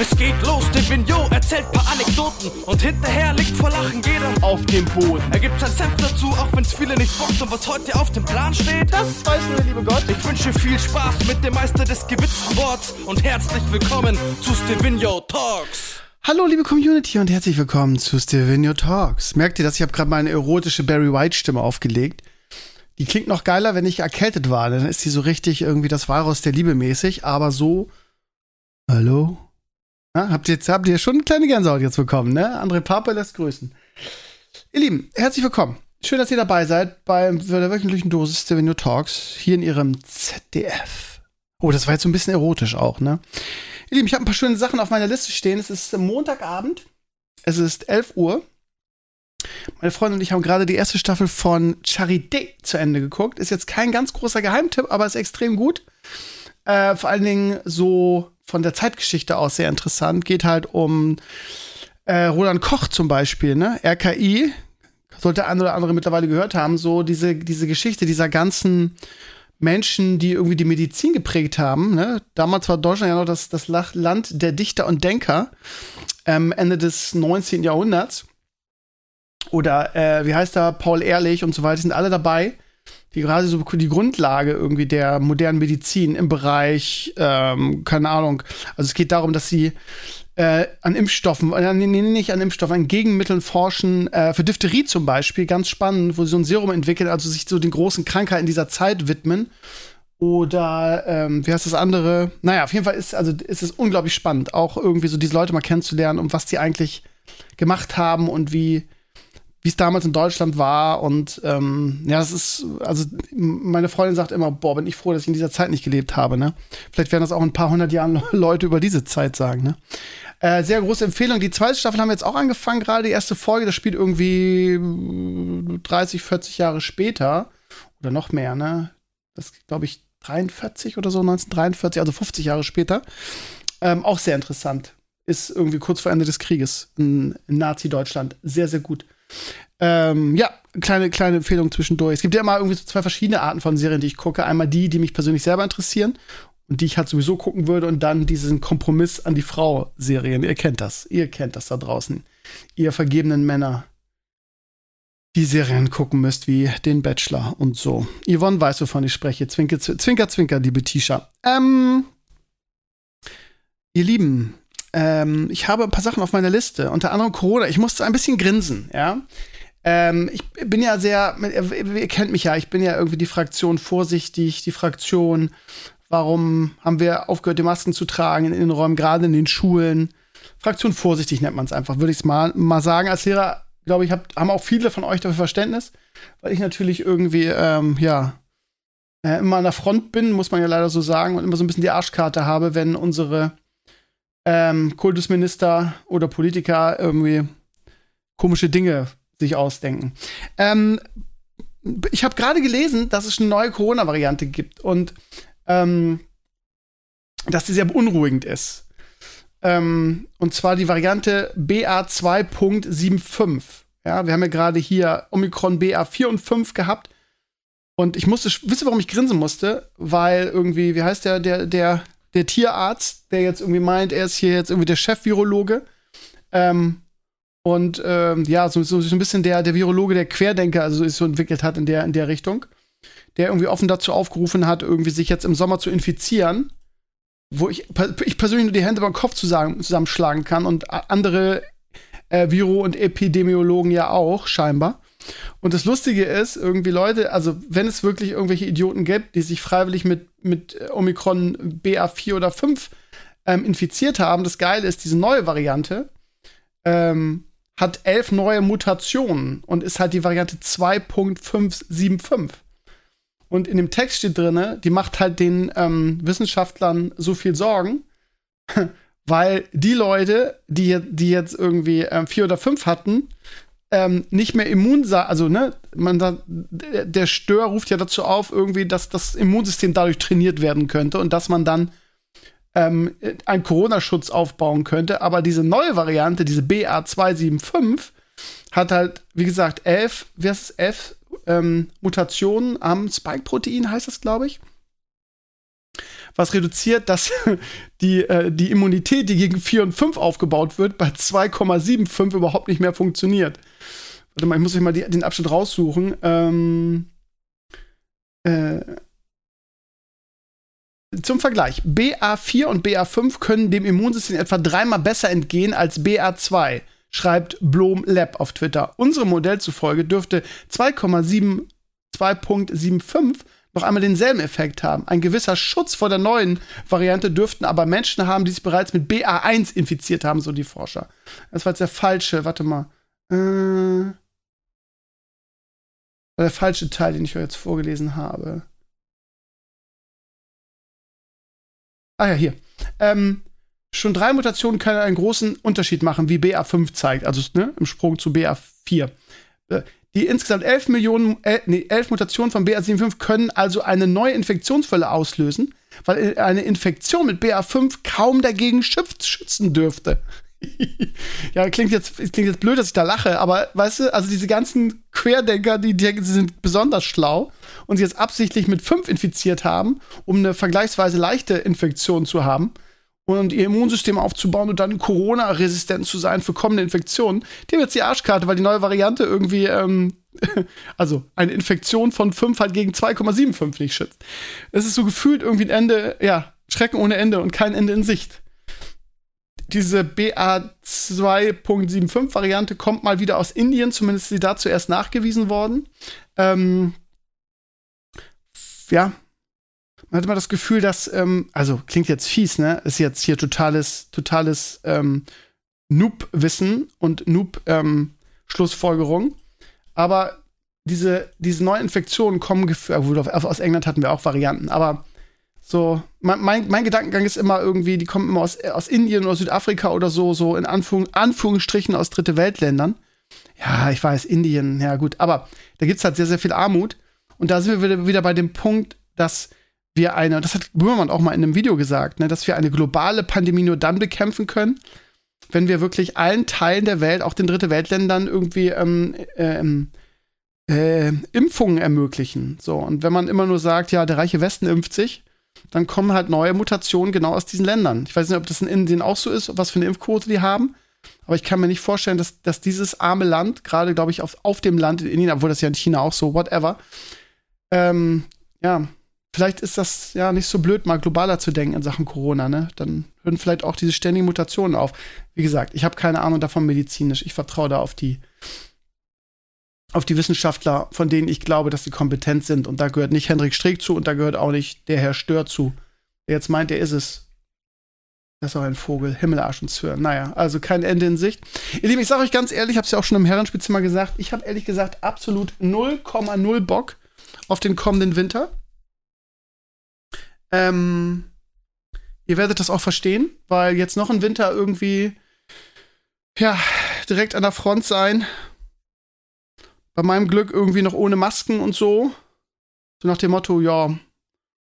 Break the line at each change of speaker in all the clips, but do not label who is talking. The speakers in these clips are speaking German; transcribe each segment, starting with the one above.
Es geht los, der Vignot erzählt paar Anekdoten und hinterher liegt vor Lachen jeder
auf dem Boden.
Er gibt sein Senf dazu, auch wenn's viele nicht bockt und was heute auf dem Plan steht.
Das weiß nur der liebe Gott.
Ich wünsche viel Spaß mit dem Meister des gewitzten Worts und herzlich willkommen zu Stevino Talks.
Hallo liebe Community und herzlich willkommen zu Stevino Talks. Merkt ihr das? Ich habe gerade meine erotische Barry White Stimme aufgelegt. Die klingt noch geiler, wenn ich erkältet war. Dann ist die so richtig irgendwie das Virus der Liebe mäßig. Aber so. Hallo? Ja, habt ihr habt ihr schon eine kleine Gänsehaut jetzt bekommen, ne? André Papa lässt grüßen. Ihr Lieben, herzlich willkommen. Schön, dass ihr dabei seid bei der wöchentlichen Dosis der Venue Talks hier in ihrem ZDF. Oh, das war jetzt so ein bisschen erotisch auch, ne? Ihr Lieben, ich habe ein paar schöne Sachen auf meiner Liste stehen. Es ist Montagabend. Es ist 11 Uhr. Meine Freundin und ich haben gerade die erste Staffel von Charité zu Ende geguckt. Ist jetzt kein ganz großer Geheimtipp, aber ist extrem gut. Äh, vor allen Dingen so von der Zeitgeschichte aus sehr interessant. Geht halt um äh, Roland Koch zum Beispiel, ne? RKI, sollte ein oder andere mittlerweile gehört haben, so diese, diese Geschichte dieser ganzen Menschen, die irgendwie die Medizin geprägt haben. Ne? Damals war Deutschland ja noch das, das Land der Dichter und Denker, ähm, Ende des 19. Jahrhunderts. Oder äh, wie heißt da, Paul Ehrlich und so weiter, sind alle dabei die gerade so die Grundlage irgendwie der modernen Medizin im Bereich, ähm, keine Ahnung, also es geht darum, dass sie äh, an Impfstoffen, äh, nee, nee, nicht an Impfstoffen, an Gegenmitteln forschen, äh, für Diphtherie zum Beispiel, ganz spannend, wo sie so ein Serum entwickeln, also sich so den großen Krankheiten dieser Zeit widmen. Oder ähm, wie heißt das andere? Naja, auf jeden Fall ist, also ist es unglaublich spannend, auch irgendwie so diese Leute mal kennenzulernen und was die eigentlich gemacht haben und wie, wie es damals in Deutschland war. Und ähm, ja, das ist, also meine Freundin sagt immer, boah, bin ich froh, dass ich in dieser Zeit nicht gelebt habe. Ne? Vielleicht werden das auch in ein paar hundert Jahren Leute über diese Zeit sagen. Ne? Äh, sehr große Empfehlung. Die zweite Staffel haben wir jetzt auch angefangen, gerade die erste Folge. Das spielt irgendwie 30, 40 Jahre später oder noch mehr. Ne? Das glaube ich 43 oder so, 1943, also 50 Jahre später. Ähm, auch sehr interessant. Ist irgendwie kurz vor Ende des Krieges in, in Nazi-Deutschland. Sehr, sehr gut. Ähm, ja, kleine, kleine Empfehlung zwischendurch. Es gibt ja immer irgendwie so zwei verschiedene Arten von Serien, die ich gucke. Einmal die, die mich persönlich selber interessieren und die ich halt sowieso gucken würde und dann diesen Kompromiss an die Frau-Serien. Ihr kennt das. Ihr kennt das da draußen. Ihr vergebenen Männer, die Serien gucken müsst, wie den Bachelor und so. Yvonne weiß, wovon ich spreche. Zwinker, zwinker, zwinker, liebe Tisha. Ähm, ihr Lieben, ähm, ich habe ein paar Sachen auf meiner Liste, unter anderem Corona. Ich musste ein bisschen grinsen, ja. Ähm, ich bin ja sehr, ihr kennt mich ja, ich bin ja irgendwie die Fraktion vorsichtig, die Fraktion, warum haben wir aufgehört, die Masken zu tragen in den Räumen, gerade in den Schulen. Fraktion vorsichtig nennt man es einfach, würde ich es mal, mal sagen. Als Lehrer, glaube ich, hab, haben auch viele von euch dafür Verständnis, weil ich natürlich irgendwie, ähm, ja, äh, immer an der Front bin, muss man ja leider so sagen, und immer so ein bisschen die Arschkarte habe, wenn unsere ähm, Kultusminister oder Politiker irgendwie komische Dinge sich ausdenken. Ähm, ich habe gerade gelesen, dass es eine neue Corona-Variante gibt und ähm, dass die sehr beunruhigend ist. Ähm, und zwar die Variante BA2.75. Ja, wir haben ja gerade hier Omikron BA4 und 5 gehabt. Und ich musste, wisst ihr, warum ich grinsen musste? Weil irgendwie, wie heißt der, der, der der Tierarzt, der jetzt irgendwie meint, er ist hier jetzt irgendwie der Chef-Virologe. Ähm, und ähm, ja, so, so, so ein bisschen der, der Virologe, der Querdenker, also so entwickelt hat in der, in der Richtung, der irgendwie offen dazu aufgerufen hat, irgendwie sich jetzt im Sommer zu infizieren, wo ich, ich persönlich nur die Hände beim Kopf zusammen, zusammenschlagen kann und andere äh, Viro- und Epidemiologen ja auch, scheinbar. Und das Lustige ist, irgendwie Leute, also wenn es wirklich irgendwelche Idioten gibt, die sich freiwillig mit, mit Omikron BA4 oder 5 ähm, infiziert haben, das Geile ist, diese neue Variante ähm, hat elf neue Mutationen und ist halt die Variante 2.575. Und in dem Text steht drin, die macht halt den ähm, Wissenschaftlern so viel Sorgen, weil die Leute, die, die jetzt irgendwie ähm, vier oder fünf hatten, ähm, nicht mehr immun sein, also ne, man da, der Stör ruft ja dazu auf, irgendwie, dass das Immunsystem dadurch trainiert werden könnte und dass man dann ähm, einen Corona-Schutz aufbauen könnte. Aber diese neue Variante, diese BA275, hat halt, wie gesagt, elf, wie heißt es, elf ähm, Mutationen am Spike-Protein, heißt das, glaube ich. Was reduziert, dass die, äh, die Immunität, die gegen 4 und 5 aufgebaut wird, bei 2,75 überhaupt nicht mehr funktioniert. Warte mal, ich muss euch mal die, den Abschnitt raussuchen. Ähm, äh, zum Vergleich, BA4 und BA5 können dem Immunsystem etwa dreimal besser entgehen als BA2, schreibt Blom Lab auf Twitter. Unserem Modell zufolge dürfte 2,75 noch einmal denselben Effekt haben. Ein gewisser Schutz vor der neuen Variante dürften aber Menschen haben, die sich bereits mit BA1 infiziert haben, so die Forscher. Das war jetzt der falsche, warte mal. Äh, der falsche Teil, den ich euch jetzt vorgelesen habe. Ah ja, hier. Ähm, schon drei Mutationen können einen großen Unterschied machen, wie BA5 zeigt, also ne, im Sprung zu BA4. Äh, die insgesamt 11 Millionen, äh, nee, 11 Mutationen von BA75 können also eine neue Infektionswelle auslösen, weil eine Infektion mit BA5 kaum dagegen schützen dürfte. ja, klingt jetzt, klingt jetzt blöd, dass ich da lache, aber weißt du, also diese ganzen Querdenker, die denken, sie sind besonders schlau und sie jetzt absichtlich mit fünf infiziert haben, um eine vergleichsweise leichte Infektion zu haben und ihr Immunsystem aufzubauen und dann Corona-resistent zu sein für kommende Infektionen, die haben jetzt die Arschkarte, weil die neue Variante irgendwie, ähm, also eine Infektion von fünf halt gegen 2,75 nicht schützt. Es ist so gefühlt irgendwie ein Ende, ja, Schrecken ohne Ende und kein Ende in Sicht diese BA2.75-Variante kommt mal wieder aus Indien, zumindest ist sie da zuerst nachgewiesen worden. Ähm, ja, man hat immer das Gefühl, dass, ähm, also klingt jetzt fies, ne? Ist jetzt hier totales, totales ähm, Noob-Wissen und Noob-Schlussfolgerung. Ähm, Aber diese, diese neuen Infektionen kommen, aus England hatten wir auch Varianten, aber so, mein, mein, mein, Gedankengang ist immer irgendwie, die kommen immer aus, aus Indien oder Südafrika oder so, so in Anführung, Anführungsstrichen aus Dritte Weltländern. Ja, ich weiß, Indien, ja gut, aber da gibt es halt sehr, sehr viel Armut. Und da sind wir wieder, wieder bei dem Punkt, dass wir eine, das hat Böhmermann auch mal in einem Video gesagt, ne, dass wir eine globale Pandemie nur dann bekämpfen können, wenn wir wirklich allen Teilen der Welt, auch den Dritte Weltländern, irgendwie ähm, ähm, äh, Impfungen ermöglichen. So, und wenn man immer nur sagt, ja, der reiche Westen impft sich, dann kommen halt neue Mutationen genau aus diesen Ländern. Ich weiß nicht, ob das in Indien auch so ist, was für eine Impfquote die haben. Aber ich kann mir nicht vorstellen, dass, dass dieses arme Land, gerade glaube ich auf, auf dem Land in Indien, obwohl das ja in China auch so, whatever, ähm, ja, vielleicht ist das ja nicht so blöd, mal globaler zu denken in Sachen Corona, ne? Dann hören vielleicht auch diese ständigen Mutationen auf. Wie gesagt, ich habe keine Ahnung davon medizinisch. Ich vertraue da auf die auf die Wissenschaftler, von denen ich glaube, dass sie kompetent sind. Und da gehört nicht Hendrik Streeck zu und da gehört auch nicht der Herr Stör zu. Der jetzt meint, er ist es. Das ist auch ein Vogel. Himmelarsch und Zwirn. Naja, also kein Ende in Sicht. Ihr Lieben, ich sage euch ganz ehrlich, ich habe es ja auch schon im Herrenspielzimmer gesagt, ich habe ehrlich gesagt absolut 0,0 Bock auf den kommenden Winter. Ähm, ihr werdet das auch verstehen, weil jetzt noch ein Winter irgendwie, ja, direkt an der Front sein bei meinem Glück irgendwie noch ohne Masken und so. So nach dem Motto, ja,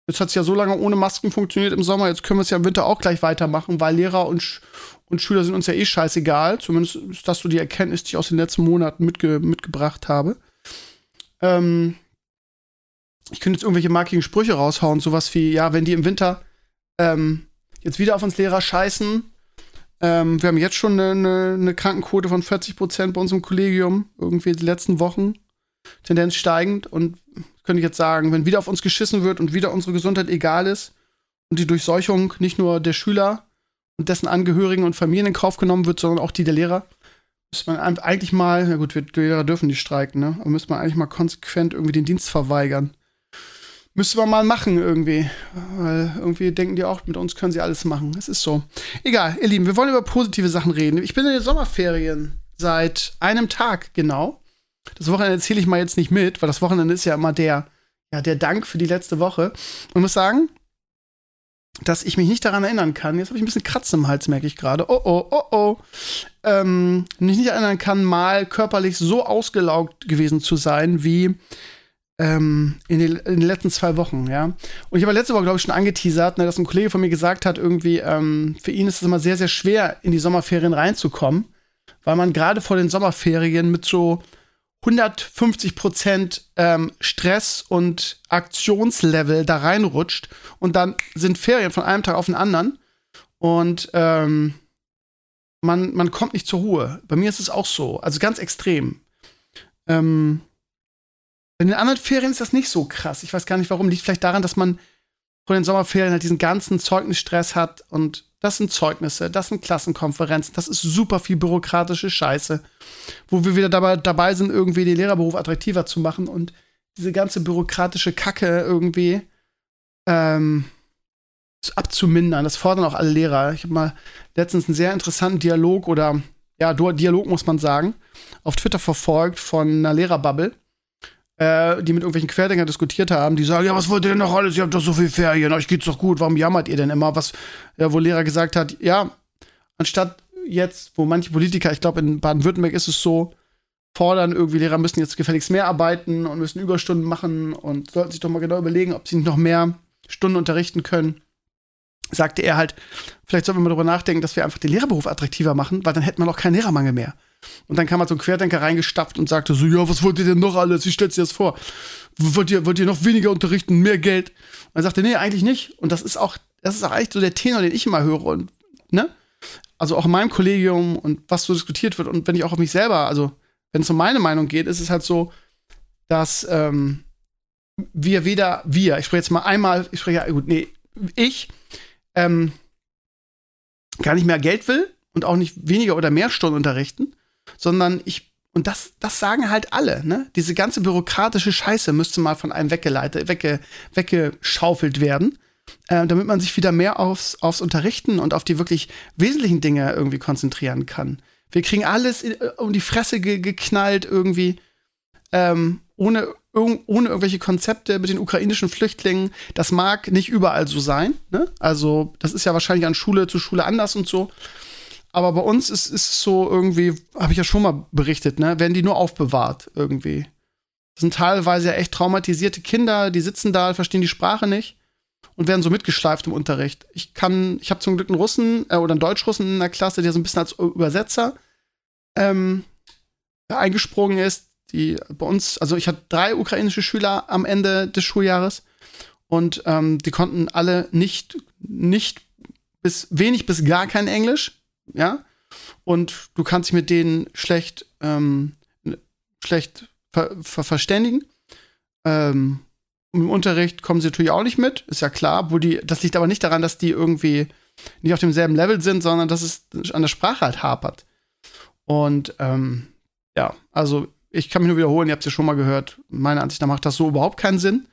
jetzt hat es ja so lange ohne Masken funktioniert im Sommer, jetzt können wir es ja im Winter auch gleich weitermachen, weil Lehrer und, Sch und Schüler sind uns ja eh scheißegal. Zumindest ist das so die Erkenntnis, die ich aus den letzten Monaten mitge mitgebracht habe. Ähm, ich könnte jetzt irgendwelche markigen Sprüche raushauen, sowas wie, ja, wenn die im Winter ähm, jetzt wieder auf uns Lehrer scheißen, ähm, wir haben jetzt schon eine, eine, eine Krankenquote von 40 Prozent bei uns im Kollegium, irgendwie die letzten Wochen. Tendenz steigend. Und könnte ich jetzt sagen, wenn wieder auf uns geschissen wird und wieder unsere Gesundheit egal ist und die Durchseuchung nicht nur der Schüler und dessen Angehörigen und Familien in Kauf genommen wird, sondern auch die der Lehrer, müsste man eigentlich mal, na gut, wir, Lehrer dürfen nicht streiken, ne? Aber müsste man eigentlich mal konsequent irgendwie den Dienst verweigern. Müsste man mal machen irgendwie. Weil irgendwie denken die auch, mit uns können sie alles machen. Es ist so. Egal, ihr Lieben, wir wollen über positive Sachen reden. Ich bin in den Sommerferien seit einem Tag genau. Das Wochenende erzähle ich mal jetzt nicht mit, weil das Wochenende ist ja immer der, ja, der Dank für die letzte Woche. Und muss sagen, dass ich mich nicht daran erinnern kann. Jetzt habe ich ein bisschen Kratzen im Hals, merke ich gerade. Oh, oh, oh, oh. Ähm, mich nicht erinnern kann, mal körperlich so ausgelaugt gewesen zu sein, wie ähm, in, den, in, den, letzten zwei Wochen, ja. Und ich habe letzte Woche, glaube ich, schon angeteasert, ne, dass ein Kollege von mir gesagt hat, irgendwie, ähm, für ihn ist es immer sehr, sehr schwer, in die Sommerferien reinzukommen, weil man gerade vor den Sommerferien mit so 150 Prozent ähm, Stress und Aktionslevel da reinrutscht und dann sind Ferien von einem Tag auf den anderen und ähm, man, man kommt nicht zur Ruhe. Bei mir ist es auch so, also ganz extrem. Ähm, in den anderen Ferien ist das nicht so krass. Ich weiß gar nicht warum. Liegt vielleicht daran, dass man von den Sommerferien halt diesen ganzen Zeugnisstress hat und das sind Zeugnisse, das sind Klassenkonferenzen, das ist super viel bürokratische Scheiße, wo wir wieder dabei, dabei sind, irgendwie den Lehrerberuf attraktiver zu machen und diese ganze bürokratische Kacke irgendwie ähm, abzumindern. Das fordern auch alle Lehrer. Ich habe mal letztens einen sehr interessanten Dialog oder ja, Dialog muss man sagen, auf Twitter verfolgt von einer Lehrerbubble äh, die mit irgendwelchen Querdenkern diskutiert haben, die sagen, ja, was wollt ihr denn noch alles? Ihr habt doch so viel Ferien, euch geht's doch gut, warum jammert ihr denn immer? Was, ja, wo Lehrer gesagt hat, ja, anstatt jetzt, wo manche Politiker, ich glaube, in Baden-Württemberg ist es so, fordern, irgendwie Lehrer müssen jetzt gefälligst mehr arbeiten und müssen Überstunden machen und sollten sich doch mal genau überlegen, ob sie nicht noch mehr Stunden unterrichten können. Sagte er halt, vielleicht sollten wir mal darüber nachdenken, dass wir einfach den Lehrerberuf attraktiver machen, weil dann hätten wir auch keinen Lehrermangel mehr. Und dann kam halt so ein Querdenker reingestapft und sagte so, ja, was wollt ihr denn noch alles? Wie stellt ihr das vor? Wollt ihr, wollt ihr noch weniger unterrichten, mehr Geld? Und er sagte, nee, eigentlich nicht. Und das ist auch, das ist auch eigentlich so der Tenor, den ich immer höre. Und, ne? Also auch in meinem Kollegium und was so diskutiert wird. Und wenn ich auch auf mich selber, also wenn es um meine Meinung geht, ist es halt so, dass ähm, wir weder, wir, ich spreche jetzt mal einmal, ich spreche, ja, gut, nee, ich, ähm, gar nicht mehr Geld will und auch nicht weniger oder mehr Stunden unterrichten, sondern ich und das, das sagen halt alle, ne? Diese ganze bürokratische Scheiße müsste mal von einem weggeleitet, wegge, weggeschaufelt werden, äh, damit man sich wieder mehr aufs, aufs Unterrichten und auf die wirklich wesentlichen Dinge irgendwie konzentrieren kann. Wir kriegen alles in, äh, um die Fresse ge geknallt irgendwie, ähm, ohne, ohne irgendwelche Konzepte mit den ukrainischen Flüchtlingen. Das mag nicht überall so sein, ne? Also, das ist ja wahrscheinlich an Schule zu Schule anders und so. Aber bei uns ist es so irgendwie, habe ich ja schon mal berichtet, ne, werden die nur aufbewahrt irgendwie. Das sind teilweise ja echt traumatisierte Kinder, die sitzen da, verstehen die Sprache nicht und werden so mitgeschleift im Unterricht. Ich kann, ich habe zum Glück einen Russen äh, oder einen Deutschrussen in der Klasse, der so ein bisschen als Übersetzer ähm, eingesprungen ist. Die bei uns, also ich hatte drei ukrainische Schüler am Ende des Schuljahres und ähm, die konnten alle nicht, nicht bis wenig bis gar kein Englisch ja, und du kannst dich mit denen schlecht, ähm, schlecht ver ver verständigen. Ähm, Im Unterricht kommen sie natürlich auch nicht mit, ist ja klar, wo die, das liegt aber nicht daran, dass die irgendwie nicht auf demselben Level sind, sondern dass es an der Sprache halt hapert. Und ähm, ja, also ich kann mich nur wiederholen, ihr habt es ja schon mal gehört, meiner Ansicht nach macht das so überhaupt keinen Sinn.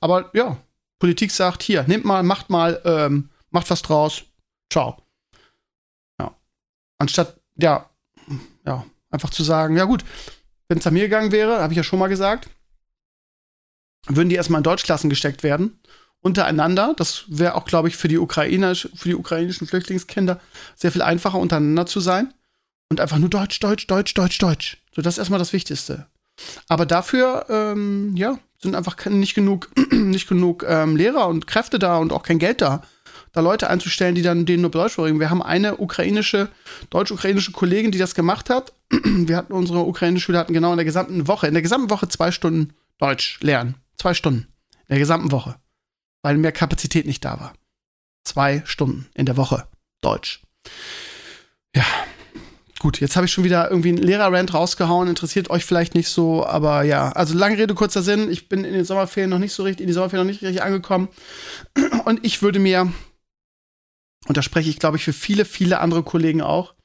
Aber ja, Politik sagt, hier, nehmt mal, macht mal, ähm, macht was draus, ciao. Anstatt, ja, ja, einfach zu sagen, ja gut, wenn es an mir gegangen wäre, habe ich ja schon mal gesagt, würden die erstmal in Deutschklassen gesteckt werden, untereinander. Das wäre auch, glaube ich, für die, Ukrainer, für die ukrainischen Flüchtlingskinder sehr viel einfacher, untereinander zu sein. Und einfach nur Deutsch, Deutsch, Deutsch, Deutsch, Deutsch. So, das ist erstmal das Wichtigste. Aber dafür, ähm, ja, sind einfach nicht genug, nicht genug ähm, Lehrer und Kräfte da und auch kein Geld da, da Leute einzustellen, die dann denen nur Deutsch vorreden. Wir haben eine ukrainische, deutsch-ukrainische Kollegin, die das gemacht hat. Wir hatten unsere ukrainischen Schüler hatten genau in der gesamten Woche, in der gesamten Woche zwei Stunden Deutsch lernen. Zwei Stunden. In der gesamten Woche. Weil mehr Kapazität nicht da war. Zwei Stunden in der Woche Deutsch. Ja. Gut, jetzt habe ich schon wieder irgendwie einen Lehrerrand rausgehauen, interessiert euch vielleicht nicht so, aber ja, also lange Rede, kurzer Sinn, ich bin in den Sommerferien noch nicht so richtig, in die Sommerferien noch nicht richtig angekommen und ich würde mir und da spreche ich, glaube ich, für viele, viele andere Kollegen auch,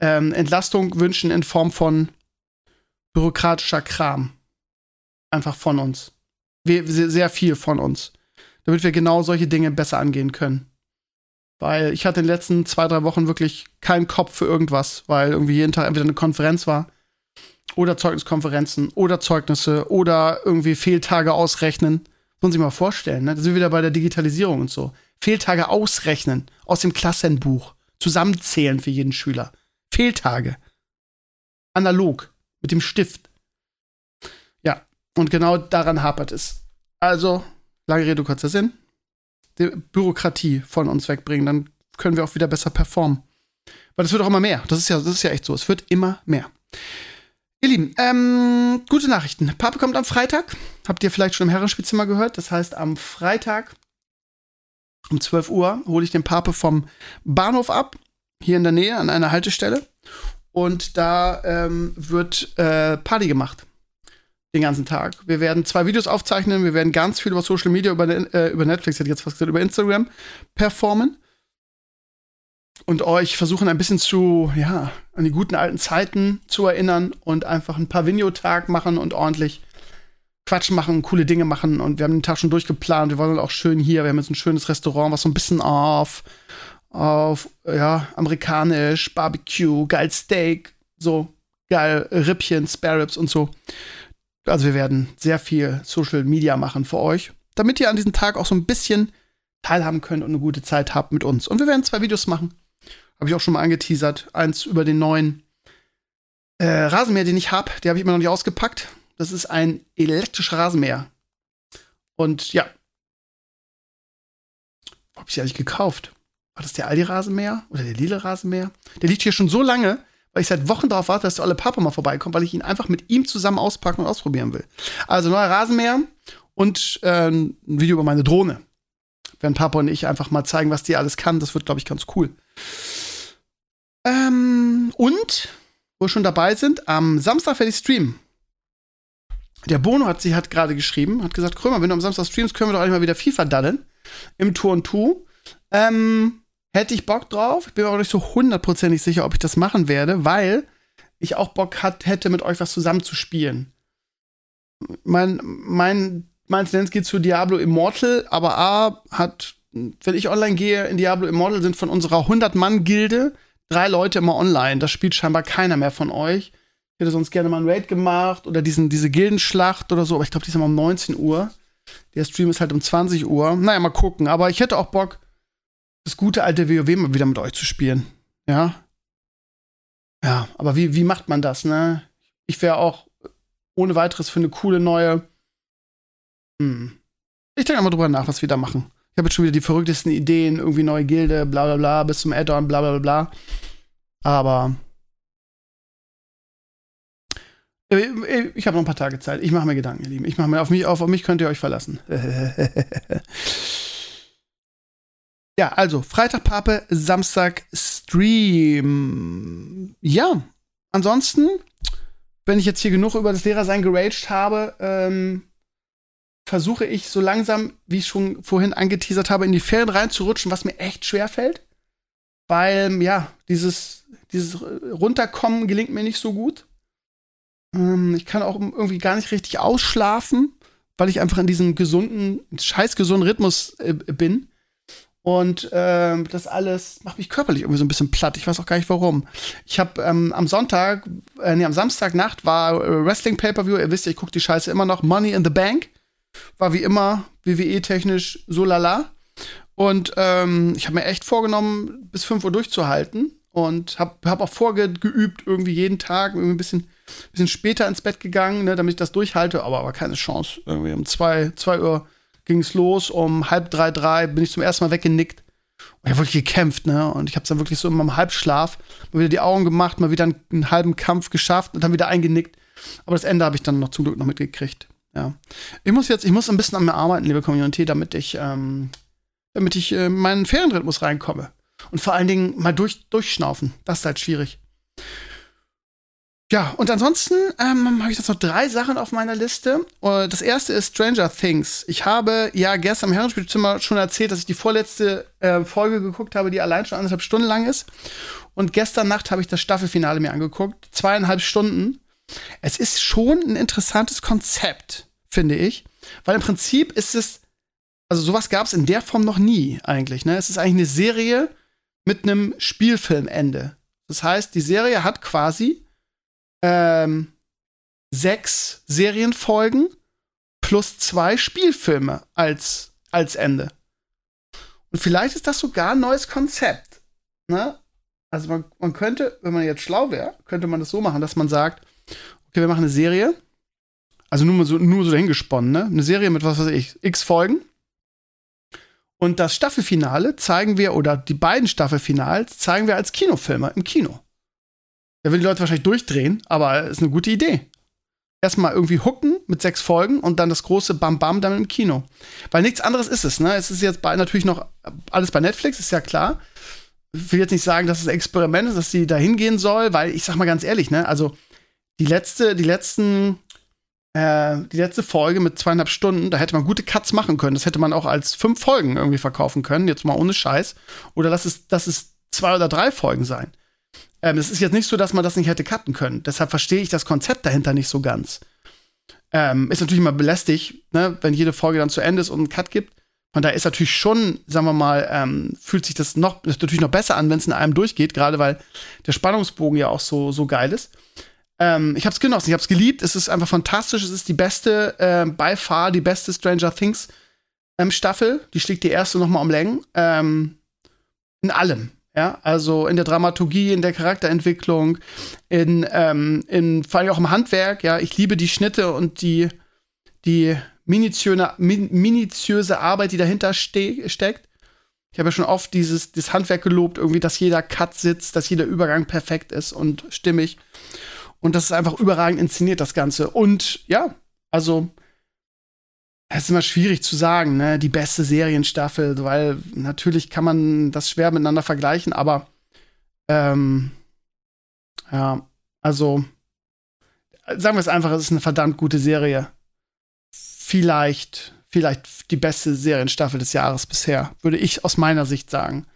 ähm, Entlastung wünschen in Form von bürokratischer Kram. Einfach von uns. Wir, sehr viel von uns. Damit wir genau solche Dinge besser angehen können. Weil ich hatte in den letzten zwei, drei Wochen wirklich keinen Kopf für irgendwas, weil irgendwie jeden Tag entweder eine Konferenz war oder Zeugniskonferenzen oder Zeugnisse oder irgendwie Fehltage ausrechnen. Das muss man sich mal vorstellen, ne? Da sind wir wieder bei der Digitalisierung und so. Fehltage ausrechnen aus dem Klassenbuch. Zusammenzählen für jeden Schüler. Fehltage. Analog. Mit dem Stift. Ja, und genau daran hapert es. Also, lange Rede, kurzer Sinn. Die Bürokratie von uns wegbringen, dann können wir auch wieder besser performen. Weil es wird auch immer mehr. Das ist ja, das ist ja echt so. Es wird immer mehr. Ihr Lieben, ähm, gute Nachrichten. Pape kommt am Freitag. Habt ihr vielleicht schon im Herrenspielzimmer gehört? Das heißt, am Freitag um 12 Uhr hole ich den Pape vom Bahnhof ab, hier in der Nähe an einer Haltestelle. Und da ähm, wird äh, Party gemacht. Den ganzen Tag. Wir werden zwei Videos aufzeichnen. Wir werden ganz viel über Social Media, über, äh, über Netflix, hätte ich jetzt fast gesagt, über Instagram performen und euch versuchen ein bisschen zu, ja, an die guten alten Zeiten zu erinnern und einfach ein paar Videotag machen und ordentlich Quatsch machen, coole Dinge machen. Und wir haben den Tag schon durchgeplant. Wir wollen auch schön hier. Wir haben jetzt ein schönes Restaurant, was so ein bisschen auf, auf, ja, amerikanisch, Barbecue, geil Steak, so geil Rippchen, Spare Ribs und so. Also wir werden sehr viel Social Media machen für euch, damit ihr an diesem Tag auch so ein bisschen teilhaben könnt und eine gute Zeit habt mit uns. Und wir werden zwei Videos machen. Habe ich auch schon mal angeteasert. Eins über den neuen äh, Rasenmäher, den ich habe. Der habe ich immer noch nicht ausgepackt. Das ist ein elektrischer Rasenmäher. Und ja. Wo habe ich sie eigentlich gekauft? War das der Aldi-Rasenmäher oder der lila Rasenmäher? Der liegt hier schon so lange, weil ich seit Wochen darauf warte, dass der alle Papa mal vorbeikommt, weil ich ihn einfach mit ihm zusammen auspacken und ausprobieren will. Also neuer Rasenmäher und äh, ein Video über meine Drohne. Werden Papa und ich einfach mal zeigen, was die alles kann. Das wird, glaube ich, ganz cool. Ähm, und, wo wir schon dabei sind, am Samstag werde ich streamen. Der Bono hat sie hat gerade geschrieben, hat gesagt, Krömer, wenn du am Samstag streamst, können wir doch eigentlich mal wieder FIFA daddeln. Im und Two. Ähm, hätte ich Bock drauf. Ich bin mir auch nicht so hundertprozentig sicher, ob ich das machen werde, weil ich auch Bock hat, hätte, mit euch was zusammen zu spielen. Mein, mein, mein Tendenz geht zu Diablo Immortal, aber A hat, wenn ich online gehe in Diablo Immortal, sind von unserer 100-Mann-Gilde drei Leute immer online. Das spielt scheinbar keiner mehr von euch. Ich hätte sonst gerne mal einen Raid gemacht oder diesen, diese Gildenschlacht oder so, aber ich glaube, die ist immer um 19 Uhr. Der Stream ist halt um 20 Uhr. Naja, mal gucken. Aber ich hätte auch Bock, das gute alte WoW mal wieder mit euch zu spielen. Ja. Ja, aber wie, wie macht man das, ne? Ich wäre auch ohne weiteres für eine coole neue. Hm. Ich denke mal drüber nach, was wir da machen. Ich habe jetzt schon wieder die verrücktesten Ideen, irgendwie neue Gilde, bla bla bla, bis zum Add-on, bla bla bla. Aber ich habe noch ein paar Tage Zeit. Ich mache mir Gedanken, ihr Lieben. Ich mache mir auf mich auf, auf mich könnt ihr euch verlassen. ja, also Freitag Pape, Samstag Stream. Ja, ansonsten, wenn ich jetzt hier genug über das Lehrersein geraged habe, ähm, versuche ich so langsam, wie ich schon vorhin angeteasert habe, in die Ferien reinzurutschen, was mir echt schwer fällt. Weil, ja, dieses, dieses Runterkommen gelingt mir nicht so gut. Ähm, ich kann auch irgendwie gar nicht richtig ausschlafen, weil ich einfach in diesem gesunden, scheiß gesunden Rhythmus äh, bin. Und äh, das alles macht mich körperlich irgendwie so ein bisschen platt. Ich weiß auch gar nicht warum. Ich habe ähm, am Sonntag, äh, nee, am Samstagnacht war äh, Wrestling Pay-Per-View. Ihr wisst, ich gucke die Scheiße immer noch. Money in the Bank. War wie immer WWE-technisch so lala. Und ähm, ich habe mir echt vorgenommen, bis 5 Uhr durchzuhalten. Und habe hab auch vorgeübt, irgendwie jeden Tag, irgendwie ein bisschen, bisschen später ins Bett gegangen, ne, damit ich das durchhalte. Aber, aber keine Chance. Irgendwie um 2 Uhr ging es los, um halb drei, drei bin ich zum ersten Mal weggenickt. Und ich habe wirklich gekämpft, ne? Und ich habe es dann wirklich so in meinem Halbschlaf mal wieder die Augen gemacht, mal wieder einen, einen halben Kampf geschafft und dann wieder eingenickt. Aber das Ende habe ich dann noch zum Glück noch mitgekriegt. Ja. Ich muss jetzt, ich muss ein bisschen an mir arbeiten, liebe Community, damit ich, ähm, damit ich äh, meinen Ferienrhythmus reinkomme. Und vor allen Dingen mal durch, durchschnaufen. Das ist halt schwierig. Ja, und ansonsten ähm, habe ich jetzt noch drei Sachen auf meiner Liste. Uh, das erste ist Stranger Things. Ich habe ja gestern im Herrenspielzimmer schon erzählt, dass ich die vorletzte äh, Folge geguckt habe, die allein schon anderthalb Stunden lang ist. Und gestern Nacht habe ich das Staffelfinale mir angeguckt. Zweieinhalb Stunden. Es ist schon ein interessantes Konzept, finde ich. Weil im Prinzip ist es, also sowas gab es in der Form noch nie eigentlich. Ne? Es ist eigentlich eine Serie mit einem Spielfilmende. Das heißt, die Serie hat quasi ähm, sechs Serienfolgen plus zwei Spielfilme als, als Ende. Und vielleicht ist das sogar ein neues Konzept. Ne? Also man, man könnte, wenn man jetzt schlau wäre, könnte man das so machen, dass man sagt, okay, wir machen eine Serie. Also nur so, nur so dahingesponnen, ne? Eine Serie mit was weiß ich, x Folgen. Und das Staffelfinale zeigen wir, oder die beiden Staffelfinals zeigen wir als Kinofilme im Kino. Da will die Leute wahrscheinlich durchdrehen, aber ist eine gute Idee. Erstmal irgendwie hooken mit sechs Folgen und dann das große Bam Bam dann im Kino. Weil nichts anderes ist es, ne? Es ist jetzt bei, natürlich noch alles bei Netflix, ist ja klar. Ich will jetzt nicht sagen, dass es ein Experiment ist, dass sie da hingehen soll, weil ich sag mal ganz ehrlich, ne? Also die letzte, die letzten, äh, die letzte Folge mit zweieinhalb Stunden, da hätte man gute Cuts machen können. Das hätte man auch als fünf Folgen irgendwie verkaufen können, jetzt mal ohne Scheiß. Oder lass es, lass es zwei oder drei Folgen sein. Ähm, es ist jetzt nicht so, dass man das nicht hätte cutten können. Deshalb verstehe ich das Konzept dahinter nicht so ganz. Ähm, ist natürlich immer belästigt, ne, wenn jede Folge dann zu Ende ist und einen Cut gibt. Von daher ist natürlich schon, sagen wir mal, ähm, fühlt sich das noch natürlich noch besser an, wenn es in einem durchgeht, gerade weil der Spannungsbogen ja auch so, so geil ist. Ähm, ich habe es genossen, ich habe es geliebt. Es ist einfach fantastisch. Es ist die beste, äh, by far die beste Stranger Things ähm, Staffel. Die schlägt die erste noch mal um Längen. Ähm, in allem. Ja, also in der Dramaturgie, in der Charakterentwicklung, in, ähm, in vor allem auch im Handwerk. Ja, ich liebe die Schnitte und die, die minutiöse, minutiöse Arbeit, die dahinter ste steckt. Ich habe ja schon oft dieses, dieses Handwerk gelobt, irgendwie, dass jeder Cut sitzt, dass jeder Übergang perfekt ist und stimmig. Und das ist einfach überragend inszeniert, das Ganze. Und ja, also es ist immer schwierig zu sagen, ne, die beste Serienstaffel, weil natürlich kann man das schwer miteinander vergleichen, aber ähm, ja, also sagen wir es einfach, es ist eine verdammt gute Serie. Vielleicht, vielleicht die beste Serienstaffel des Jahres bisher, würde ich aus meiner Sicht sagen.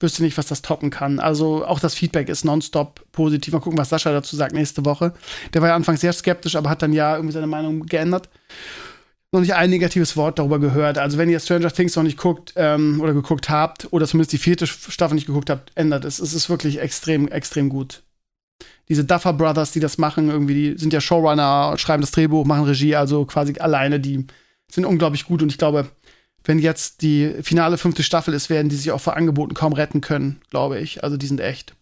Wüsste nicht, was das toppen kann. Also auch das Feedback ist nonstop positiv. Mal gucken, was Sascha dazu sagt nächste Woche. Der war ja anfangs sehr skeptisch, aber hat dann ja irgendwie seine Meinung geändert noch nicht ein negatives Wort darüber gehört. Also wenn ihr Stranger Things noch nicht guckt ähm, oder geguckt habt oder zumindest die vierte Staffel nicht geguckt habt, ändert es. Es ist wirklich extrem, extrem gut. Diese Duffer Brothers, die das machen, irgendwie, die sind ja Showrunner, schreiben das Drehbuch, machen Regie, also quasi alleine, die sind unglaublich gut und ich glaube, wenn jetzt die finale fünfte Staffel ist, werden die sich auch vor Angeboten kaum retten können, glaube ich. Also die sind echt.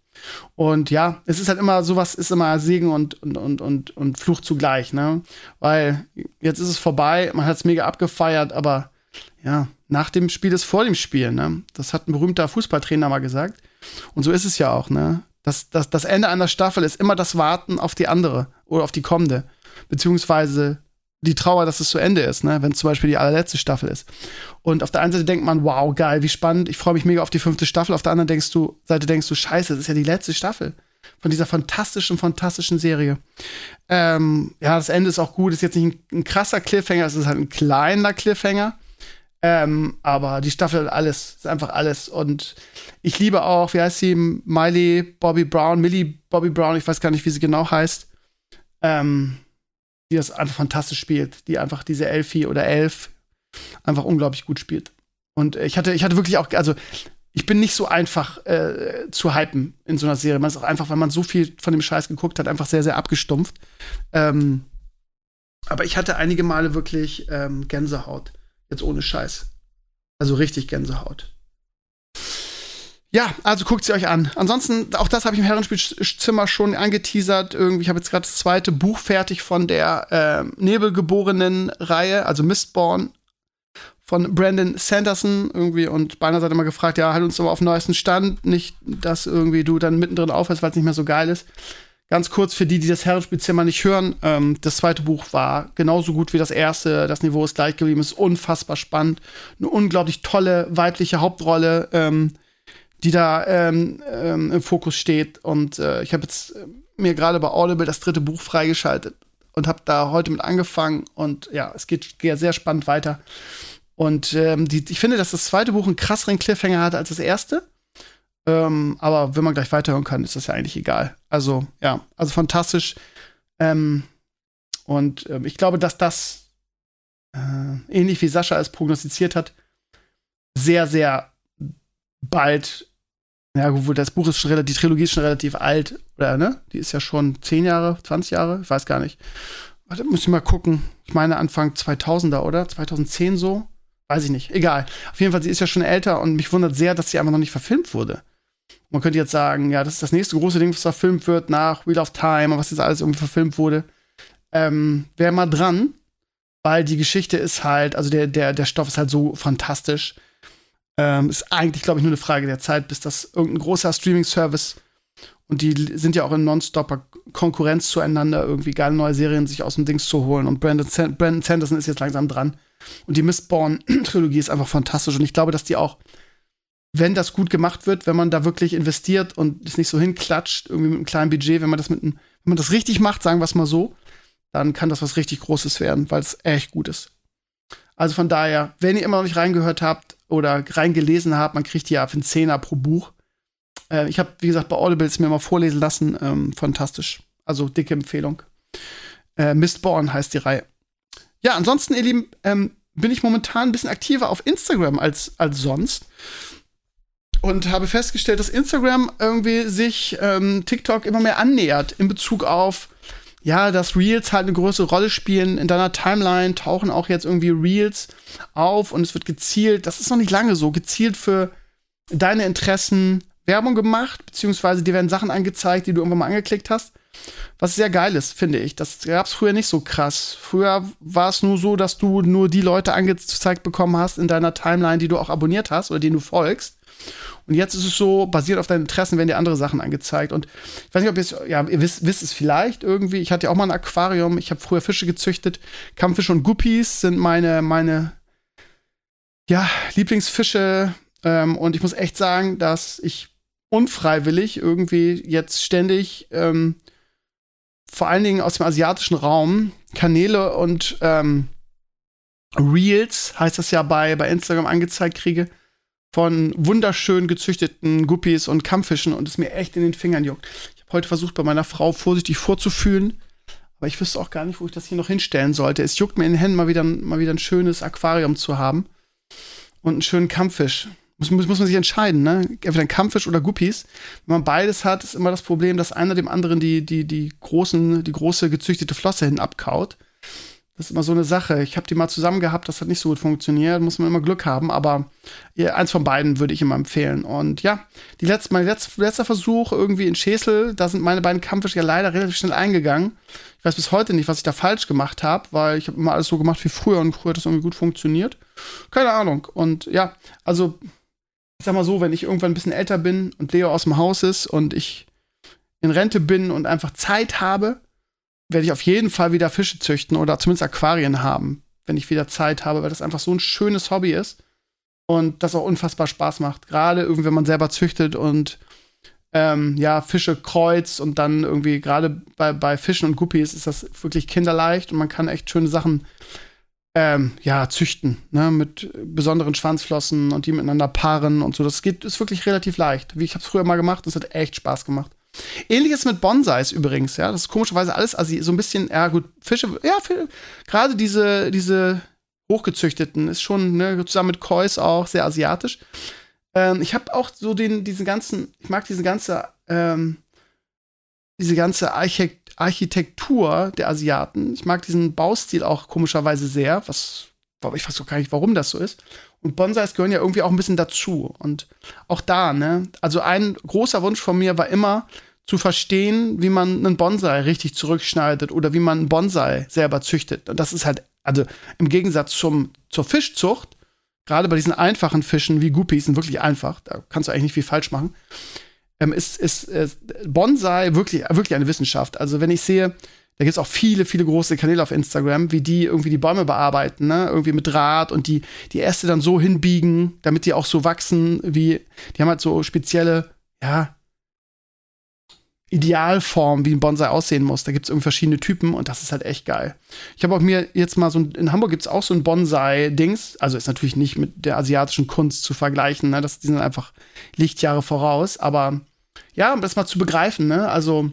Und ja, es ist halt immer, sowas ist immer Segen und, und, und, und, und Fluch zugleich, ne? Weil jetzt ist es vorbei, man hat es mega abgefeiert, aber ja, nach dem Spiel ist vor dem Spiel, ne? Das hat ein berühmter Fußballtrainer mal gesagt. Und so ist es ja auch, ne? Das, das, das Ende einer Staffel ist immer das Warten auf die andere oder auf die kommende. Beziehungsweise die Trauer, dass es zu Ende ist, ne? wenn es zum Beispiel die allerletzte Staffel ist. Und auf der einen Seite denkt man, wow, geil, wie spannend, ich freue mich mega auf die fünfte Staffel. Auf der anderen denkst du, Seite denkst du, scheiße, das ist ja die letzte Staffel von dieser fantastischen, fantastischen Serie. Ähm, ja, das Ende ist auch gut, ist jetzt nicht ein, ein krasser Cliffhanger, es ist halt ein kleiner Cliffhanger. Ähm, aber die Staffel hat alles, ist einfach alles. Und ich liebe auch, wie heißt sie, Miley Bobby Brown, Millie Bobby Brown, ich weiß gar nicht, wie sie genau heißt. Ähm, die das einfach fantastisch spielt, die einfach diese Elfie oder Elf einfach unglaublich gut spielt. Und ich hatte, ich hatte wirklich auch, also ich bin nicht so einfach äh, zu hypen in so einer Serie. Man ist auch einfach, weil man so viel von dem Scheiß geguckt hat, einfach sehr, sehr abgestumpft. Ähm, aber ich hatte einige Male wirklich ähm, Gänsehaut. Jetzt ohne Scheiß. Also richtig Gänsehaut. Ja, also guckt sie euch an. Ansonsten, auch das habe ich im Herrenspielzimmer schon angeteasert. Irgendwie, ich habe jetzt gerade das zweite Buch fertig von der äh, Nebelgeborenen Reihe, also Mistborn von Brandon Sanderson irgendwie und Beiner hat immer gefragt, ja, halt uns aber auf den neuesten Stand, nicht, dass irgendwie du dann mittendrin aufhörst, weil es nicht mehr so geil ist. Ganz kurz für die, die das Herrenspielzimmer nicht hören, ähm, das zweite Buch war genauso gut wie das erste, das Niveau ist gleich geblieben, ist unfassbar spannend, eine unglaublich tolle weibliche Hauptrolle, ähm, die da ähm, ähm, im Fokus steht. Und äh, ich habe jetzt äh, mir gerade bei Audible das dritte Buch freigeschaltet und habe da heute mit angefangen. Und ja, es geht, geht sehr spannend weiter. Und ähm, die, ich finde, dass das zweite Buch einen krasseren Cliffhanger hatte als das erste. Ähm, aber wenn man gleich weiterhören kann, ist das ja eigentlich egal. Also, ja, also fantastisch. Ähm, und ähm, ich glaube, dass das, äh, ähnlich wie Sascha es prognostiziert hat, sehr, sehr bald ja, obwohl das Buch ist schon relativ, die Trilogie ist schon relativ alt, oder, ne? Die ist ja schon 10 Jahre, 20 Jahre, ich weiß gar nicht. Warte, muss ich mal gucken. Ich meine Anfang 2000er, oder? 2010 so? Weiß ich nicht. Egal. Auf jeden Fall, sie ist ja schon älter und mich wundert sehr, dass sie einfach noch nicht verfilmt wurde. Man könnte jetzt sagen, ja, das ist das nächste große Ding, was verfilmt wird nach Wheel of Time, was jetzt alles irgendwie verfilmt wurde. Ähm, Wäre mal dran, weil die Geschichte ist halt, also der, der, der Stoff ist halt so fantastisch. Ähm, ist eigentlich, glaube ich, nur eine Frage der Zeit, bis das irgendein großer Streaming-Service Und die sind ja auch in nonstopper Konkurrenz zueinander, irgendwie geile neue Serien sich aus dem Dings zu holen. Und Brandon, San Brandon Sanderson ist jetzt langsam dran. Und die Mistborn-Trilogie ist einfach fantastisch. Und ich glaube, dass die auch, wenn das gut gemacht wird, wenn man da wirklich investiert und es nicht so hinklatscht, irgendwie mit einem kleinen Budget, wenn man das mit einem, wenn man das richtig macht, sagen wir es mal so, dann kann das was richtig Großes werden, weil es echt gut ist. Also von daher, wenn ihr immer noch nicht reingehört habt oder reingelesen habt, man kriegt die ja für einen Zehner pro Buch. Äh, ich habe, wie gesagt, bei Audible es mir mal vorlesen lassen. Ähm, fantastisch. Also dicke Empfehlung. Äh, Mistborn heißt die Reihe. Ja, ansonsten, ihr Lieben, ähm, bin ich momentan ein bisschen aktiver auf Instagram als, als sonst. Und habe festgestellt, dass Instagram irgendwie sich ähm, TikTok immer mehr annähert in Bezug auf ja, dass Reels halt eine größere Rolle spielen. In deiner Timeline tauchen auch jetzt irgendwie Reels auf und es wird gezielt, das ist noch nicht lange so, gezielt für deine Interessen Werbung gemacht, beziehungsweise dir werden Sachen angezeigt, die du irgendwann mal angeklickt hast. Was sehr geil ist, finde ich. Das gab es früher nicht so krass. Früher war es nur so, dass du nur die Leute angezeigt bekommen hast in deiner Timeline, die du auch abonniert hast oder denen du folgst. Und jetzt ist es so, basiert auf deinen Interessen, werden dir andere Sachen angezeigt. Und ich weiß nicht, ob ihr es, ja, ihr wisst, wisst es vielleicht irgendwie. Ich hatte ja auch mal ein Aquarium. Ich habe früher Fische gezüchtet. Kampffische und Guppies sind meine, meine, ja, Lieblingsfische. Ähm, und ich muss echt sagen, dass ich unfreiwillig irgendwie jetzt ständig, ähm, vor allen Dingen aus dem asiatischen Raum, Kanäle und ähm, Reels, heißt das ja bei, bei Instagram angezeigt kriege, von wunderschön gezüchteten Guppies und Kampffischen und es mir echt in den Fingern juckt. Ich habe heute versucht, bei meiner Frau vorsichtig vorzufühlen, aber ich wüsste auch gar nicht, wo ich das hier noch hinstellen sollte. Es juckt mir in den Händen, mal wieder, mal wieder ein schönes Aquarium zu haben und einen schönen Kampffisch. Muss, muss, muss man sich entscheiden, ne? Entweder ein Kampffisch oder Guppies. Wenn man beides hat, ist immer das Problem, dass einer dem anderen die, die, die, großen, die große gezüchtete Flosse hin abkaut. Das ist immer so eine Sache. Ich habe die mal zusammen gehabt, das hat nicht so gut funktioniert. Muss man immer Glück haben, aber eins von beiden würde ich immer empfehlen. Und ja, die letzte, mein letzter, letzter Versuch irgendwie in Schäsel, da sind meine beiden Kampffische ja leider relativ schnell eingegangen. Ich weiß bis heute nicht, was ich da falsch gemacht habe, weil ich habe immer alles so gemacht wie früher und früher hat das irgendwie gut funktioniert. Keine Ahnung. Und ja, also ich sag mal so, wenn ich irgendwann ein bisschen älter bin und Leo aus dem Haus ist und ich in Rente bin und einfach Zeit habe, werde ich auf jeden Fall wieder Fische züchten oder zumindest Aquarien haben, wenn ich wieder Zeit habe, weil das einfach so ein schönes Hobby ist und das auch unfassbar Spaß macht. Gerade irgendwie, wenn man selber züchtet und ähm, ja, Fische kreuzt und dann irgendwie, gerade bei, bei Fischen und Guppies ist das wirklich kinderleicht und man kann echt schöne Sachen ähm, ja, züchten, ne, mit besonderen Schwanzflossen und die miteinander paaren und so. Das geht, ist wirklich relativ leicht. Wie ich habe es früher mal gemacht, das hat echt Spaß gemacht. Ähnliches mit Bonsais übrigens, ja. Das ist komischerweise alles, also so ein bisschen, ja gut, Fische, ja, gerade diese, diese hochgezüchteten ist schon, ne, zusammen mit Kois auch sehr asiatisch. Ähm, ich habe auch so den, diesen ganzen, ich mag diese ganze, ähm, diese ganze Architekt Architektur der Asiaten. Ich mag diesen Baustil auch komischerweise sehr, was, ich weiß auch gar nicht, warum das so ist. Und Bonsais gehören ja irgendwie auch ein bisschen dazu. Und auch da, ne? Also ein großer Wunsch von mir war immer, zu verstehen, wie man einen Bonsai richtig zurückschneidet oder wie man einen Bonsai selber züchtet. Und das ist halt, also im Gegensatz zum, zur Fischzucht, gerade bei diesen einfachen Fischen wie Guppies, sind wirklich einfach, da kannst du eigentlich nicht viel falsch machen, ähm, ist, ist, ist Bonsai wirklich, wirklich eine Wissenschaft. Also wenn ich sehe, da gibt es auch viele, viele große Kanäle auf Instagram, wie die irgendwie die Bäume bearbeiten, ne? Irgendwie mit Draht und die, die Äste dann so hinbiegen, damit die auch so wachsen, wie, die haben halt so spezielle, ja, Idealform, wie ein Bonsai aussehen muss. Da gibt es irgendwie verschiedene Typen und das ist halt echt geil. Ich habe auch mir jetzt mal so ein, in Hamburg gibt es auch so ein Bonsai-Dings. Also ist natürlich nicht mit der asiatischen Kunst zu vergleichen, ne? Das, die sind einfach Lichtjahre voraus. Aber ja, um das mal zu begreifen, ne? Also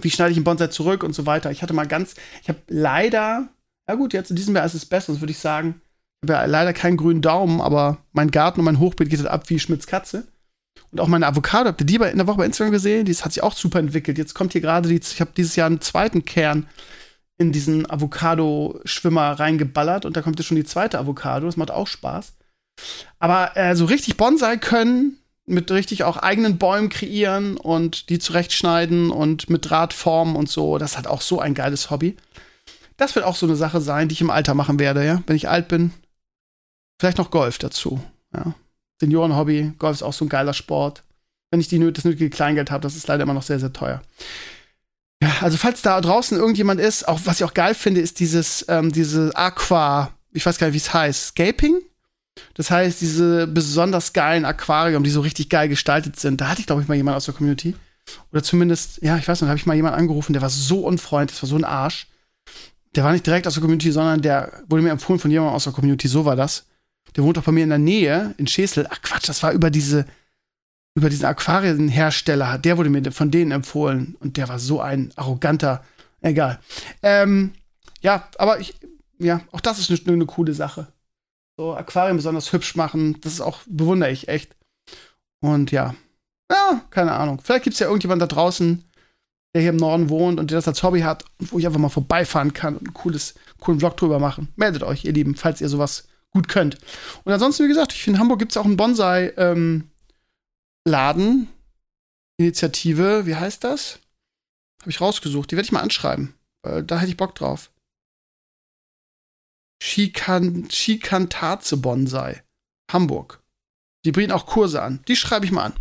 wie schneide ich einen Bonsai zurück und so weiter. Ich hatte mal ganz, ich habe leider, ja gut, jetzt in diesem Jahr ist es besser, würde ich sagen. Ich habe ja leider keinen grünen Daumen, aber mein Garten und mein Hochbeet geht halt ab wie Schmitz Katze. Und auch meine Avocado, habt ihr die in der Woche bei Instagram gesehen? Die hat sich auch super entwickelt. Jetzt kommt hier gerade, die, ich habe dieses Jahr einen zweiten Kern in diesen Avocado-Schwimmer reingeballert und da kommt jetzt schon die zweite Avocado. Das macht auch Spaß. Aber äh, so richtig Bonsai können, mit richtig auch eigenen Bäumen kreieren und die zurechtschneiden und mit Draht formen und so. Das hat auch so ein geiles Hobby. Das wird auch so eine Sache sein, die ich im Alter machen werde, ja. Wenn ich alt bin, vielleicht noch Golf dazu, ja. Seniorenhobby, Golf ist auch so ein geiler Sport. wenn ich die, das nötige Kleingeld habe. Das ist leider immer noch sehr, sehr teuer. Ja, also falls da draußen irgendjemand ist, auch was ich auch geil finde, ist dieses, ähm, diese Aqua, ich weiß gar nicht, wie es heißt, Scaping? Das heißt, diese besonders geilen Aquarium, die so richtig geil gestaltet sind. Da hatte ich, glaube ich, mal jemanden aus der Community. Oder zumindest, ja, ich weiß nicht, da habe ich mal jemanden angerufen, der war so unfreundlich, das war so ein Arsch. Der war nicht direkt aus der Community, sondern der wurde mir empfohlen von jemandem aus der Community, so war das. Der wohnt auch bei mir in der Nähe, in Schesel. Ach Quatsch, das war über diese, über diesen Aquarienhersteller. Der wurde mir von denen empfohlen. Und der war so ein arroganter, egal. Ähm, ja, aber ich, ja, auch das ist eine, eine coole Sache. So Aquarien besonders hübsch machen, das ist auch, bewundere ich echt. Und ja, ja, keine Ahnung. Vielleicht gibt es ja irgendjemand da draußen, der hier im Norden wohnt und der das als Hobby hat und wo ich einfach mal vorbeifahren kann und einen cooles, coolen Vlog drüber machen. Meldet euch, ihr Lieben, falls ihr sowas gut könnt. Und ansonsten, wie gesagt, in Hamburg gibt es auch einen Bonsai-Laden, ähm, Initiative, wie heißt das? Habe ich rausgesucht. Die werde ich mal anschreiben. Weil da hätte ich Bock drauf. Shikan, Shikantaze Bonsai. Hamburg. Die bieten auch Kurse an. Die schreibe ich mal an.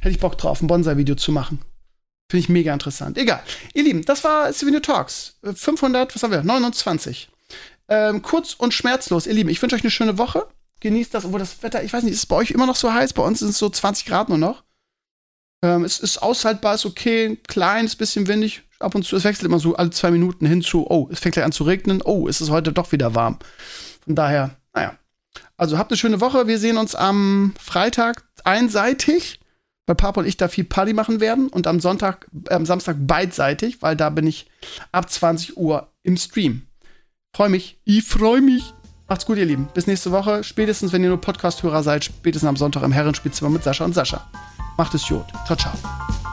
Hätte ich Bock drauf, ein Bonsai-Video zu machen. Finde ich mega interessant. Egal. Ihr Lieben, das war Souvenir Talks. 500, was haben wir? 29. Ähm, kurz und schmerzlos. Ihr Lieben, ich wünsche euch eine schöne Woche. Genießt das, obwohl das Wetter, ich weiß nicht, ist es bei euch immer noch so heiß? Bei uns sind es so 20 Grad nur noch. Ähm, es ist aushaltbar, ist okay, klein, ist bisschen windig. Ab und zu, es wechselt immer so alle zwei Minuten hin zu, oh, es fängt gleich an zu regnen. Oh, es ist heute doch wieder warm. Von daher, naja. Also habt eine schöne Woche. Wir sehen uns am Freitag einseitig weil Papa und ich da viel Party machen werden und am Sonntag, äh, am Samstag beidseitig, weil da bin ich ab 20 Uhr im Stream. Freue mich. Ich freue mich. Macht's gut, ihr Lieben. Bis nächste Woche. Spätestens, wenn ihr nur Podcast-Hörer seid, spätestens am Sonntag im Herrenspielzimmer mit Sascha und Sascha. Macht es gut. Ciao, ciao.